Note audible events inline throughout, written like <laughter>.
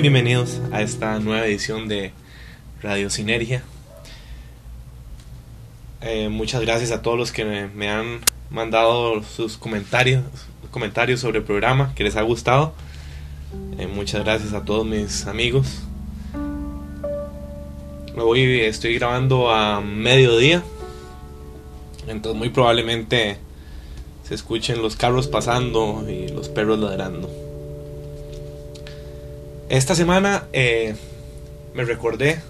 bienvenidos a esta nueva edición de Radio Sinergia. Eh, muchas gracias a todos los que me, han mandado sus comentarios, comentarios sobre el programa, que les ha gustado. Eh, muchas gracias a todos mis amigos. Hoy estoy grabando a mediodía, entonces muy probablemente se escuchen los carros pasando y los perros ladrando. Esta semana eh, me recordé,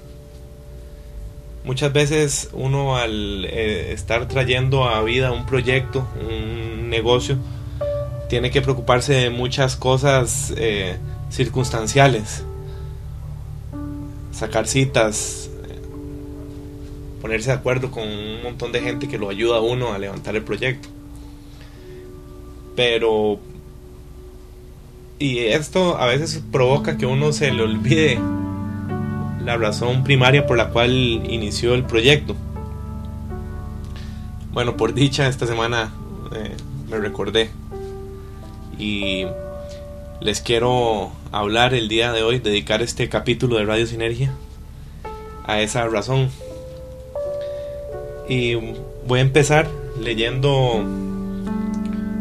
muchas veces uno al eh, estar trayendo a vida un proyecto, un negocio, tiene que preocuparse de muchas cosas eh, circunstanciales, sacar citas, ponerse de acuerdo con un montón de gente que lo ayuda a uno a levantar el proyecto. Pero y esto a veces provoca que uno se le olvide la razón primaria por la cual inició el proyecto. Bueno, por dicha, esta semana eh, me recordé y les quiero hablar el día de hoy, dedicar este capítulo de Radio Sinergia a esa razón. Y voy a empezar leyendo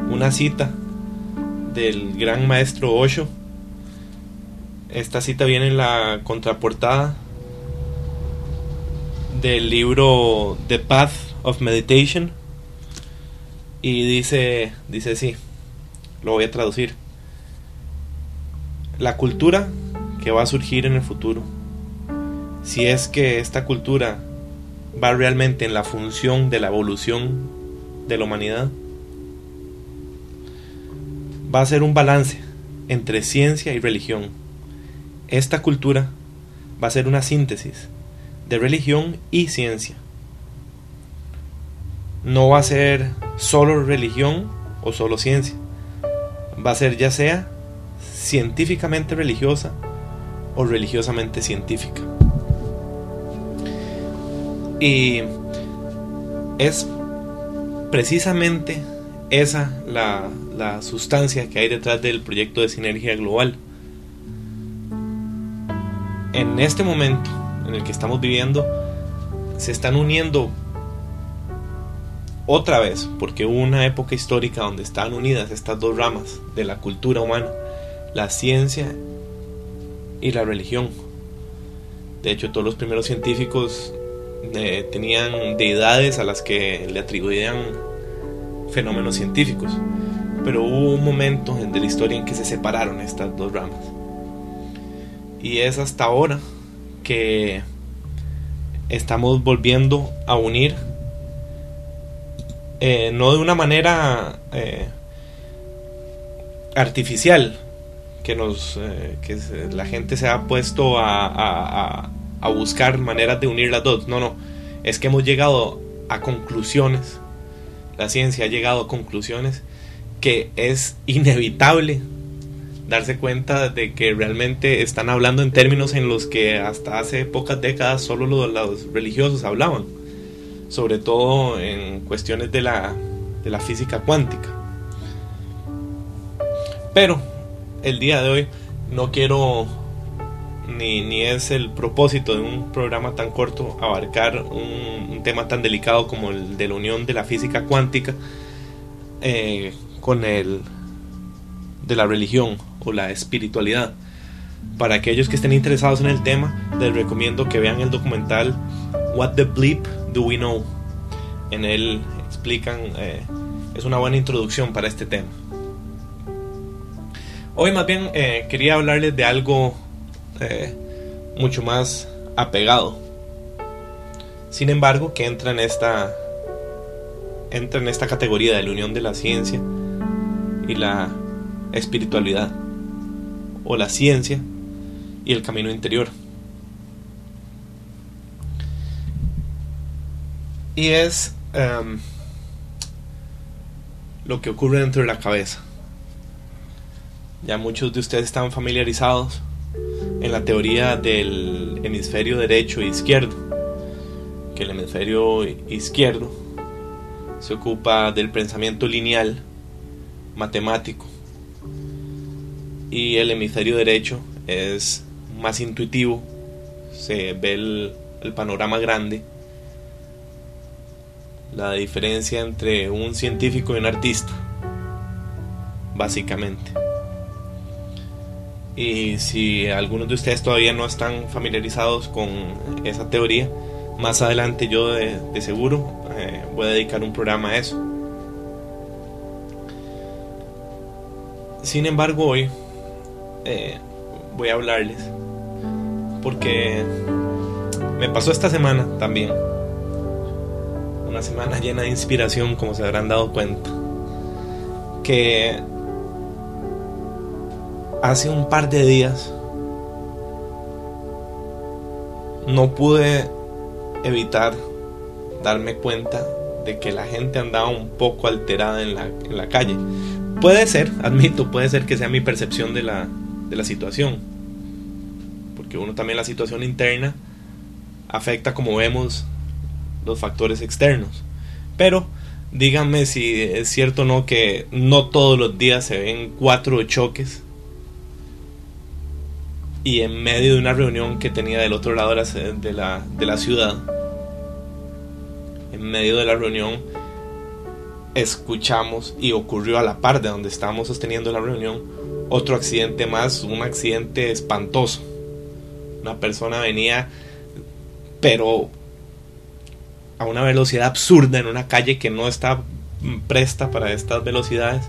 una cita del gran maestro Osho. Esta cita viene en la contraportada del libro The Path of Meditation y dice dice así. Lo voy a traducir. La cultura que va a surgir en el futuro. Si es que esta cultura va realmente en la función de la evolución de la humanidad, va a ser un balance entre ciencia y religión. Esta cultura va a ser una síntesis de religión y ciencia. No va a ser solo religión o solo ciencia. Va a ser ya sea científicamente religiosa o religiosamente científica. Y es precisamente esa la, la sustancia que hay detrás del proyecto de sinergia global. En este momento en el que estamos viviendo, se están uniendo otra vez, porque hubo una época histórica donde estaban unidas estas dos ramas de la cultura humana, la ciencia y la religión. De hecho, todos los primeros científicos eh, tenían deidades a las que le atribuían fenómenos científicos pero hubo un momento de la historia en que se separaron estas dos ramas. Y es hasta ahora que estamos volviendo a unir, eh, no de una manera eh, artificial, que, nos, eh, que la gente se ha puesto a, buscar maneras de unir las dos. No, no, es que hemos llegado a conclusiones, la ciencia ha llegado a conclusiones que es inevitable darse cuenta de que realmente están hablando en términos en los que hasta hace pocas décadas solo los, religiosos hablaban, sobre todo en cuestiones de la, de la física cuántica. Pero el día de hoy no quiero, ni, ni es el propósito de un programa tan corto, abarcar un, un tema tan delicado como el de la unión de la física cuántica. Eh, con el de la religión o la espiritualidad. Para aquellos que estén interesados en el tema, les recomiendo que vean el documental What the Bleep Do We Know. En él explican, eh, es una buena introducción para este tema. Hoy más bien eh, quería hablarles de algo eh, mucho más apegado. Sin embargo, que entra en esta entra en esta categoría de la unión de la ciencia y la espiritualidad o la ciencia y el camino interior. Y es em, lo que ocurre dentro de la cabeza. Ya muchos de ustedes están familiarizados en la teoría del hemisferio derecho e izquierdo, que el hemisferio izquierdo se ocupa del pensamiento lineal matemático y el hemisferio derecho es más intuitivo, se ve el, el panorama grande, la diferencia entre un científico y un artista, básicamente. Y si algunos de ustedes todavía no están familiarizados con esa teoría, más adelante yo de, seguro eh, voy a dedicar un programa a eso. Sin embargo, hoy eh, voy a hablarles porque me pasó esta semana también. Una semana llena de inspiración, como se habrán dado cuenta. Que hace un par de días no pude evitar darme cuenta de que la gente andaba un poco alterada en la, en la calle. Puede ser, admito, puede ser que sea mi percepción de la, de la situación. Porque uno también la situación interna afecta como vemos los factores externos. Pero díganme si es cierto o no que no todos los días se ven cuatro choques y en medio de una reunión que tenía del otro lado de la, de la, ciudad, en medio de la reunión, escuchamos y ocurrió a la par de donde estábamos sosteniendo la reunión otro accidente más, un accidente espantoso. Una persona venía, pero a una velocidad absurda en una calle que no está presta para estas velocidades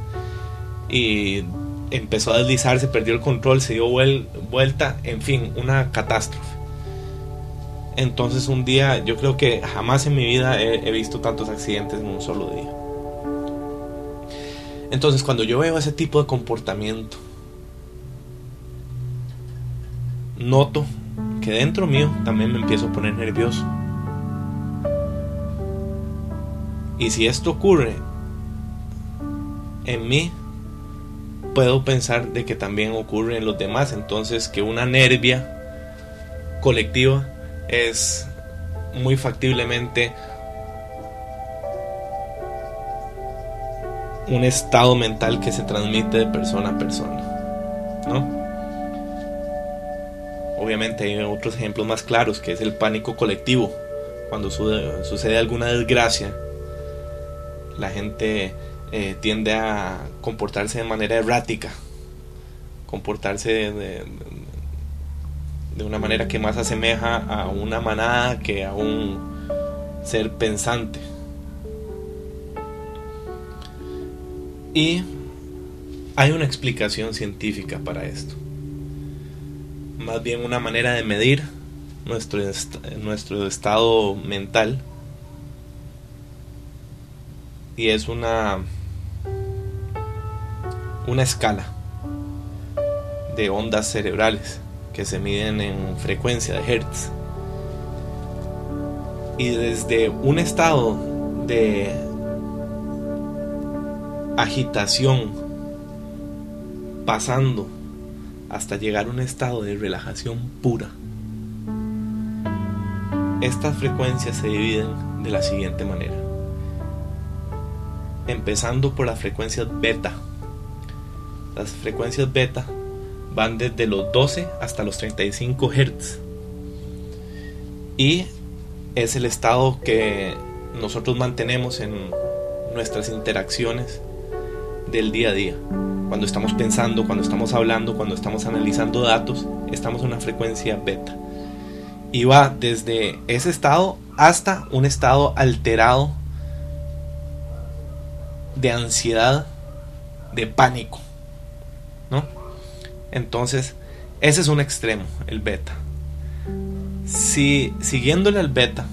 y empezó a deslizarse, perdió el control, se dio vuelta, en fin, una catástrofe. Entonces un día, yo creo que jamás en mi vida he, visto tantos accidentes en un solo día. Entonces cuando yo veo ese tipo de comportamiento, noto que dentro mío también me empiezo a poner nervioso. Y si esto ocurre en mí, puedo pensar de que también ocurre en los demás. Entonces que una nervia colectiva es muy factiblemente un estado mental que se transmite de persona a persona. ¿no? Obviamente hay otros ejemplos más claros, que es el pánico colectivo. Cuando sucede alguna desgracia, la gente eh, tiende a comportarse de manera errática, comportarse de, una manera que más asemeja a una manada que a un ser pensante. Y hay una explicación científica para esto. Más bien una manera de medir nuestro, nuestro estado mental. Y es una una escala de ondas cerebrales que se miden en frecuencia de Hertz. Y desde un estado de agitación pasando hasta llegar a un estado de relajación pura. Estas frecuencias se dividen de la siguiente manera. Empezando por las frecuencias beta, las frecuencias beta van desde los 12 hasta los 35 Hz. Y es el estado que nosotros mantenemos en nuestras interacciones del día a día. Cuando estamos pensando, cuando estamos hablando, cuando estamos analizando datos, estamos en una frecuencia beta. Y va desde ese estado hasta un estado alterado de ansiedad, de pánico. Entonces, ese es un extremo, el beta. Si siguiéndole al beta,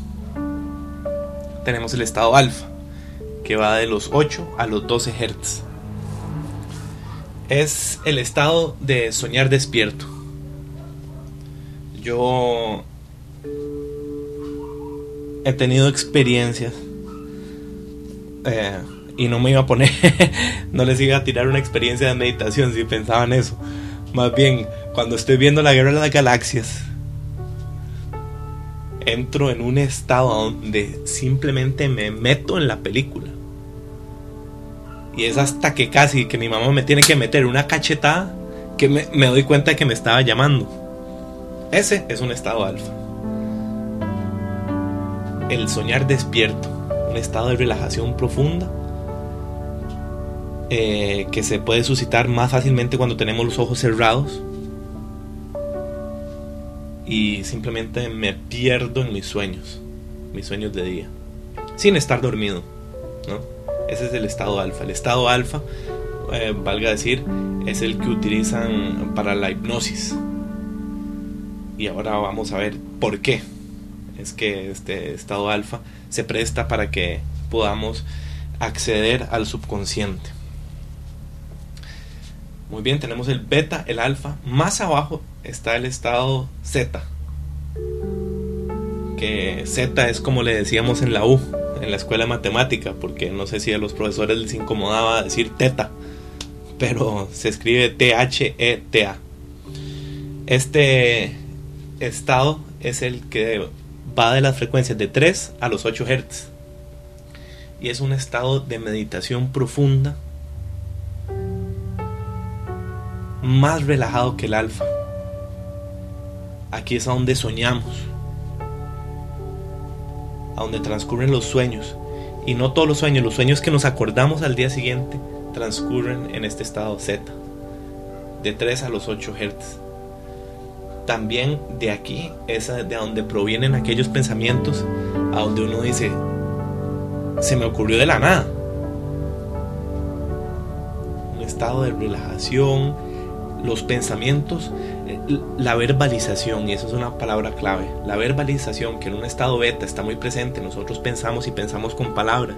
tenemos el estado alfa, que va de los 8 a los 12 Hz. Es el estado de soñar despierto. Yo he tenido experiencias eh, y no me iba a poner, <laughs> no les iba a tirar una experiencia de meditación si pensaban eso. Más bien, cuando estoy viendo la guerra de las galaxias, entro en un estado donde simplemente me meto en la película. Y es hasta que casi que mi mamá me tiene que meter una cachetada que me, me doy cuenta de que me estaba llamando. Ese es un estado alfa. El soñar despierto, un estado de relajación profunda eh, que se puede suscitar más fácilmente cuando tenemos los ojos cerrados y simplemente me pierdo en mis sueños, mis sueños de día, sin estar dormido. ¿no? Ese es el estado alfa. El estado alfa, eh, valga decir, es el que utilizan para la hipnosis. Y ahora vamos a ver por qué es que este estado alfa se presta para que podamos acceder al subconsciente. Muy bien, tenemos el beta, el alfa. Más abajo está el estado Z. Que Z es como le decíamos en la U, en la escuela de matemática, porque no sé si a los profesores les incomodaba decir teta, pero se escribe T-H-E-T-A. Este estado es el que va de las frecuencias de 3 a los 8 Hz. Y es un estado de meditación profunda más relajado que el alfa. Aquí es a donde soñamos, a donde transcurren los sueños. Y no todos los sueños, los sueños que nos acordamos al día siguiente transcurren en este estado Z, de 3 a los 8 Hz. También de aquí es de donde provienen aquellos pensamientos a donde uno dice, se me ocurrió de la nada. Un estado de relajación, los pensamientos, eh, la verbalización, y eso es una palabra clave, la verbalización que en un estado beta está muy presente, nosotros pensamos y pensamos con palabras.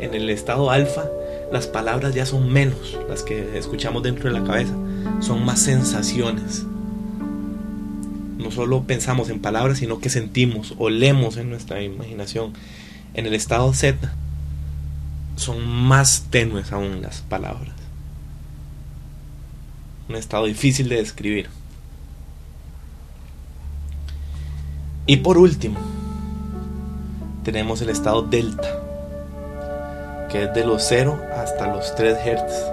En el estado alfa, las palabras ya son menos las que escuchamos dentro de la cabeza, son más sensaciones. No solo pensamos en palabras, sino que sentimos o leemos en nuestra imaginación. En el estado Z son más tenues aún las palabras un estado difícil de describir. Y por último, tenemos el estado delta, que es de los 0 hasta los 3 Hz,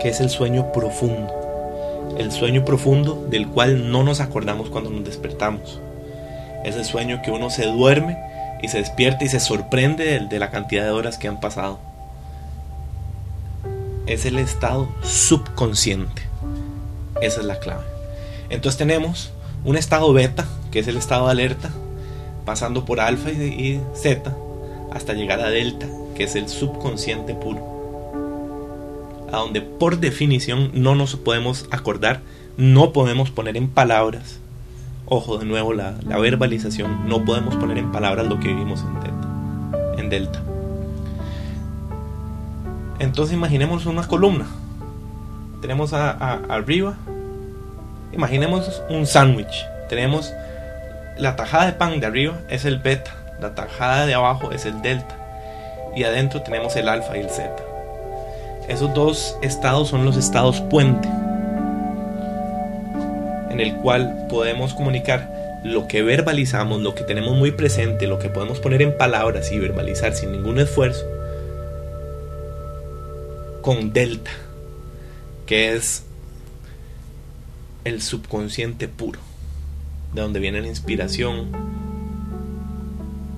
que es el sueño profundo, el sueño profundo del cual no nos acordamos cuando nos despertamos. Es el sueño que uno se duerme y se despierta y se sorprende de la cantidad de horas que han pasado es el estado subconsciente. Esa es la clave. Entonces tenemos un estado beta, que es el estado de alerta, pasando por alfa y, zeta, hasta llegar a delta, que es el subconsciente puro. A donde por definición no nos podemos acordar, no podemos poner en palabras. Ojo, de nuevo la, la verbalización, no podemos poner en palabras lo que vivimos en delta. En delta. Entonces imaginemos una columna. Tenemos arriba, imaginemos un sándwich. Tenemos la tajada de pan de arriba es el beta, la tajada de abajo es el delta y adentro tenemos el alfa y el zeta. Esos dos estados son los estados puente en el cual podemos comunicar lo que verbalizamos, lo que tenemos muy presente, lo que podemos poner en palabras y verbalizar sin ningún esfuerzo con delta, que es el subconsciente puro, de donde viene la inspiración,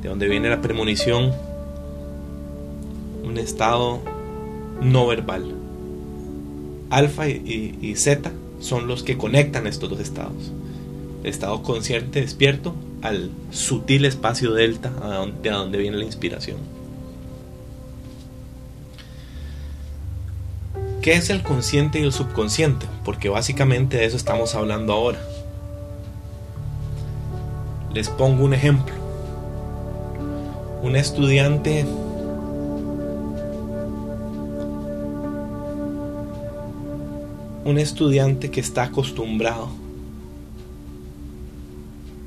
de donde viene la premonición, un estado no verbal. Alfa y, zeta son los que conectan estos dos estados. El estado consciente despierto al sutil espacio delta, de donde viene la inspiración. ¿Qué es el consciente y el subconsciente? Porque básicamente de eso estamos hablando ahora. Les pongo un ejemplo. Un estudiante un estudiante que está acostumbrado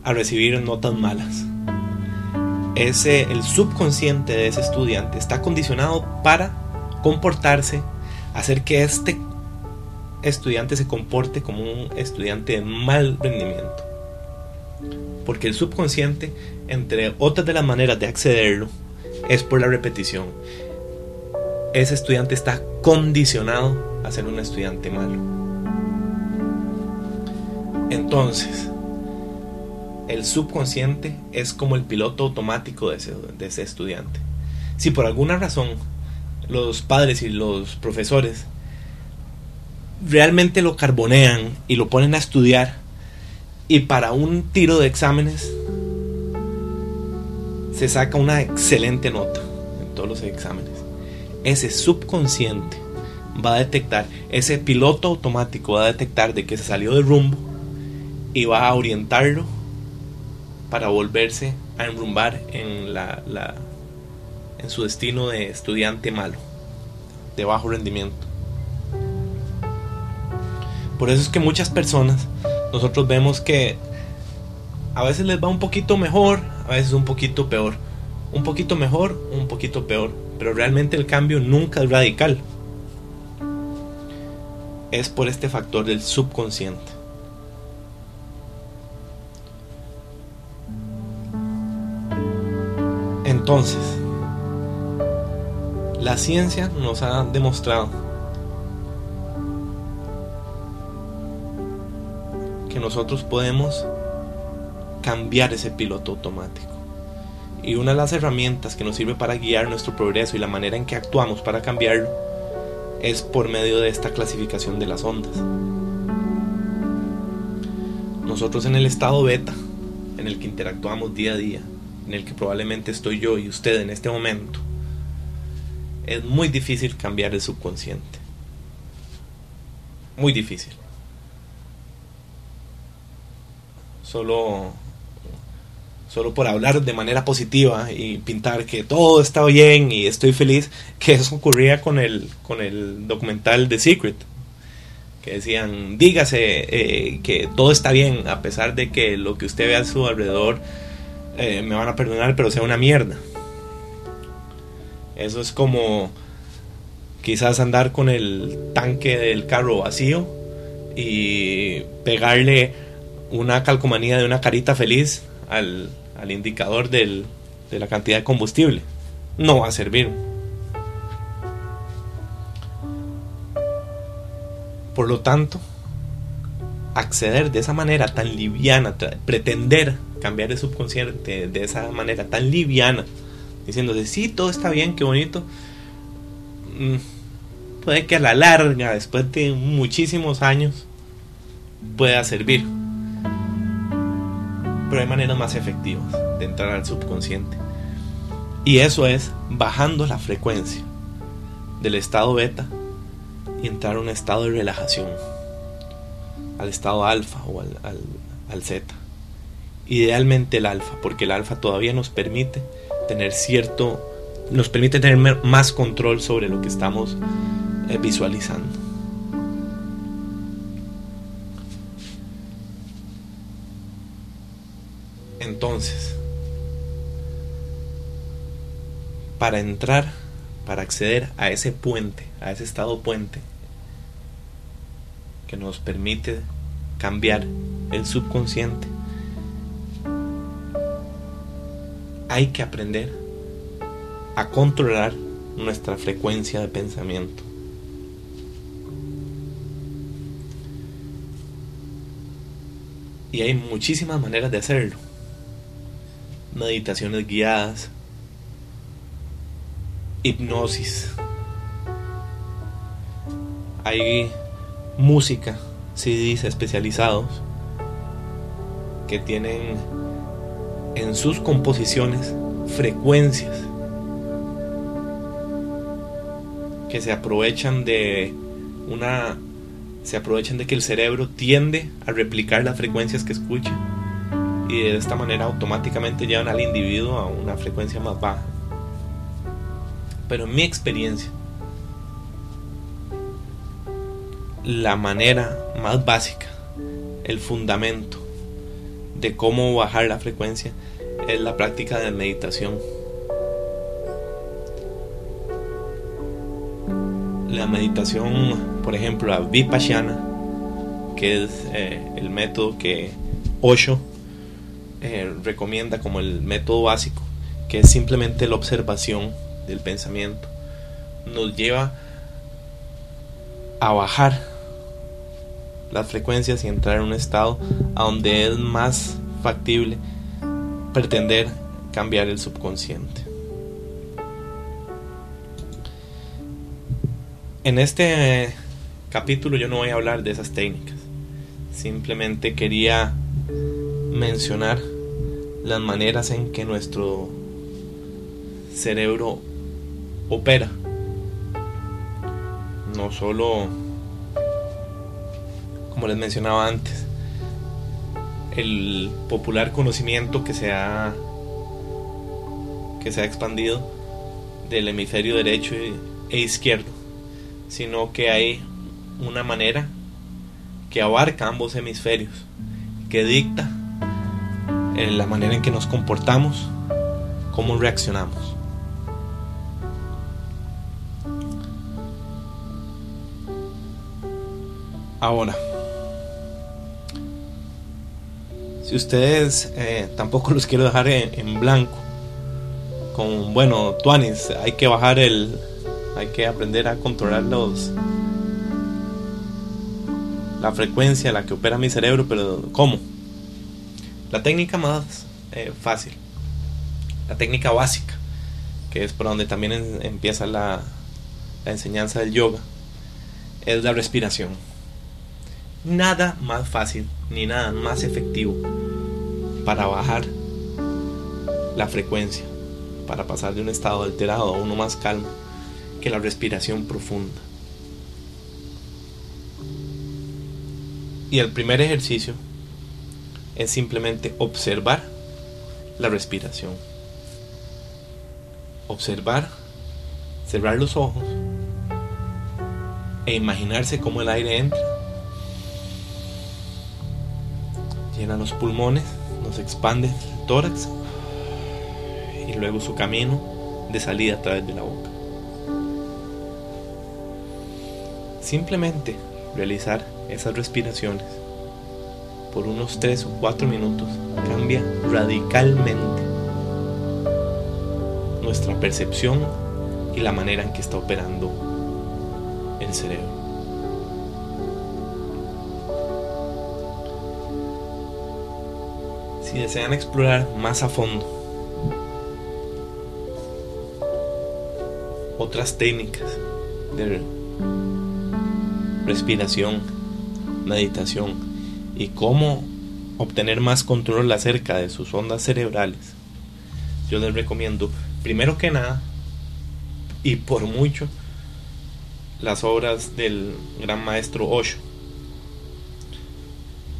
a recibir notas malas. Ese, el subconsciente de ese estudiante está condicionado para comportarse hacer que este estudiante se comporte como un estudiante de mal rendimiento. Porque el subconsciente, entre otras de las maneras de accederlo, es por la repetición. Ese estudiante está condicionado a ser un estudiante malo. Entonces, el subconsciente es como el piloto automático de ese, de ese estudiante. Si por alguna razón los padres y los profesores realmente lo carbonean y lo ponen a estudiar y para un tiro de exámenes se saca una excelente nota en todos los exámenes. Ese subconsciente va a detectar, ese piloto automático va a detectar de que se salió de rumbo y va a orientarlo para volverse a enrumbar en, la, la, en su destino de estudiante malo, de bajo rendimiento. Por eso es que muchas personas, nosotros vemos que a veces les va un poquito mejor, a veces un poquito peor. Un poquito mejor, un poquito peor. Pero realmente el cambio nunca es radical. Es por este factor del subconsciente. Entonces, la ciencia nos ha demostrado que nosotros podemos cambiar ese piloto automático. Y una de las herramientas que nos sirve para guiar nuestro progreso y la manera en que actuamos para cambiarlo es por medio de esta clasificación de las ondas. Nosotros en el estado beta, en el que interactuamos día a día, en el que probablemente estoy yo y usted en este momento, es muy difícil cambiar el subconsciente. Muy difícil. Solo solo por hablar de manera positiva y pintar que todo está bien y estoy feliz, que eso ocurría con el, con el documental The Secret, que decían, dígase eh, que todo está bien a pesar de que lo que usted ve a su alrededor eh, me van a perdonar, pero sea una mierda. Eso es como quizás andar con el tanque del carro vacío y pegarle una calcomanía de una carita feliz al, al indicador del, de la cantidad de combustible. No va a servir. Por lo tanto, acceder de esa manera tan liviana, pretender cambiar el subconsciente de esa manera tan liviana, diciéndose, sí, todo está bien, qué bonito, mm, puede que a la larga, después de muchísimos años, pueda servir pero hay maneras más efectivas de entrar al subconsciente. Y eso es bajando la frecuencia del estado beta y entrar a un estado de relajación, al estado alfa o al, al, zeta. Idealmente el alfa, porque el alfa todavía nos permite tener cierto, nos permite tener más control sobre lo que estamos eh, visualizando. Entonces, para entrar, para acceder a ese puente, a ese estado puente, que nos permite cambiar el subconsciente, hay que aprender a controlar nuestra frecuencia de pensamiento. Y hay muchísimas maneras de hacerlo meditaciones guiadas, hipnosis. Hay música, CDs especializados que tienen en sus composiciones frecuencias que se aprovechan de una se aprovechan de que el cerebro tiende a replicar las frecuencias que escucha y de esta manera automáticamente llevan al individuo a una frecuencia más baja. Pero en mi experiencia, la manera más básica, el fundamento de cómo bajar la frecuencia es la práctica de meditación. La meditación, por ejemplo, la Vipassana, que es eh, el método que Osho eh, recomienda como el método básico, que es simplemente la observación del pensamiento, nos lleva a bajar las frecuencias y entrar en un estado a donde es más factible pretender cambiar el subconsciente. En este capítulo yo no voy a hablar de esas técnicas. Simplemente quería mencionar las maneras en que nuestro cerebro opera. No solo, como les mencionaba antes, el popular conocimiento que se ha que se ha expandido del hemisferio derecho e izquierdo, sino que hay una manera que abarca ambos hemisferios, que dicta en la manera en que nos comportamos, cómo reaccionamos. Ahora, si ustedes eh, tampoco los quiero dejar en, blanco, con bueno, Tuanis, hay que bajar el, hay que aprender a controlar los, la frecuencia a la que opera mi cerebro, pero ¿cómo? La técnica más eh, fácil, la técnica básica, que es por donde también empieza la, la enseñanza del yoga, es la respiración. Nada más fácil ni nada más efectivo para bajar la frecuencia, para pasar de un estado alterado a uno más calmo, que la respiración profunda. Y el primer ejercicio es simplemente observar la respiración. Observar, cerrar los ojos e imaginarse cómo el aire entra, llena los pulmones, nos expande el tórax y luego su camino de salida a través de la boca. Simplemente realizar esas respiraciones por unos 3 o 4 minutos cambia radicalmente nuestra percepción y la manera en que está operando el cerebro. Si desean explorar más a fondo otras técnicas de respiración, meditación, y cómo obtener más control acerca de sus ondas cerebrales, yo les recomiendo, primero que nada, y por mucho, las obras del gran maestro Osho.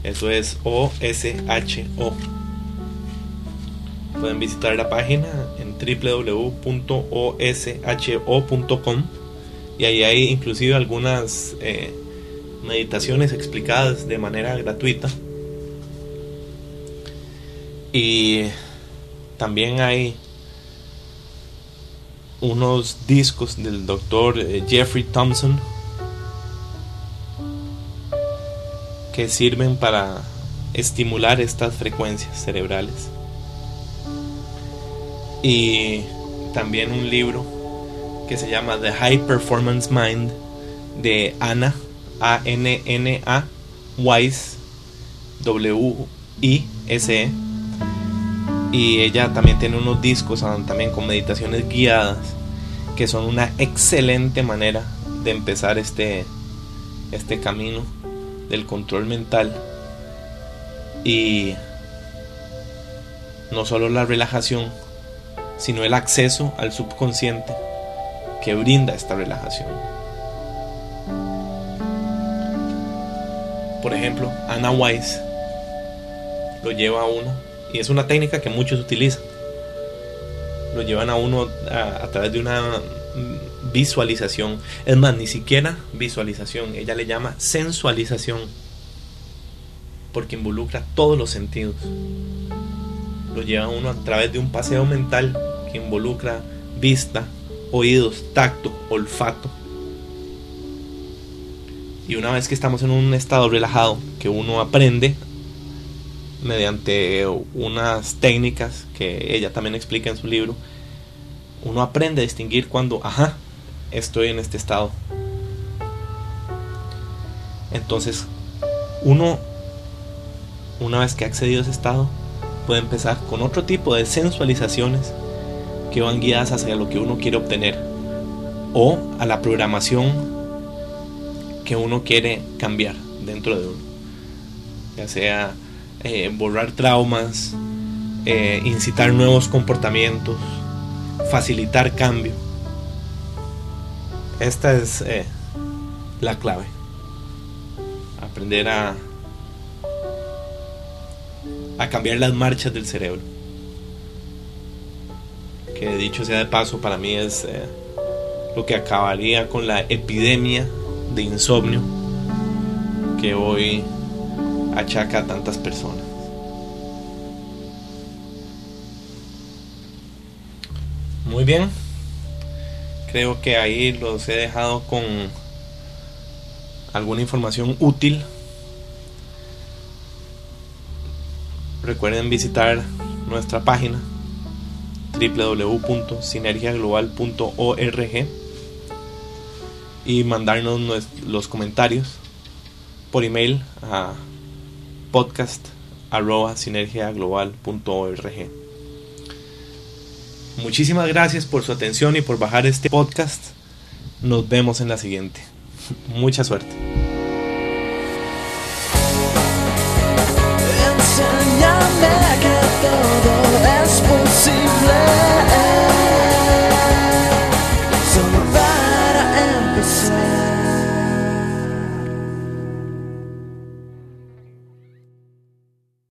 Eso es O-S-H-O. Pueden visitar la página en www.osho.com y ahí hay inclusive algunas eh, meditaciones explicadas de manera gratuita. Y también hay unos discos del doctor eh, Jeffrey Thompson que sirven para estimular estas frecuencias cerebrales. Y también un libro que se llama The High Performance Mind de Anna a-N-N-A Wise W-I-S-E y ella también tiene unos discos también con meditaciones guiadas que son una excelente manera de empezar este este camino del control mental. Y no solo la relajación sino el acceso al subconsciente que brinda esta relajación por ejemplo, Anna Wise lo lleva a uno, y es una técnica que muchos utilizan. Lo llevan a uno a, través de una visualización. Es más, ni siquiera visualización, ella le llama sensualización, porque involucra todos los sentidos. Lo lleva a uno a través de un paseo mental que involucra vista, oídos, tacto, olfato, y una vez que estamos en un estado relajado, que uno aprende mediante unas técnicas que ella también explica en su libro, uno aprende a distinguir cuando, ajá, estoy en este estado. Entonces, uno, una vez que ha accedido a ese estado, puede empezar con otro tipo de sensualizaciones que van guiadas hacia lo que uno quiere obtener o a la programación que uno quiere cambiar dentro de uno. Ya sea eh, borrar traumas, eh, incitar nuevos comportamientos, facilitar cambio. Esta es eh, la clave. Aprender a, a cambiar las marchas del cerebro. Que dicho sea de paso, para mí es eh, lo que acabaría con la epidemia de insomnio que hoy achaca a tantas personas. Muy bien. Creo que ahí los he dejado con alguna información útil. Recuerden visitar nuestra página www.sinergiaglobal.org y mandarnos los comentarios por email a podcast.sinergiaglobal.org. Muchísimas gracias por su atención y por bajar este podcast. Nos vemos en la siguiente. Mucha suerte.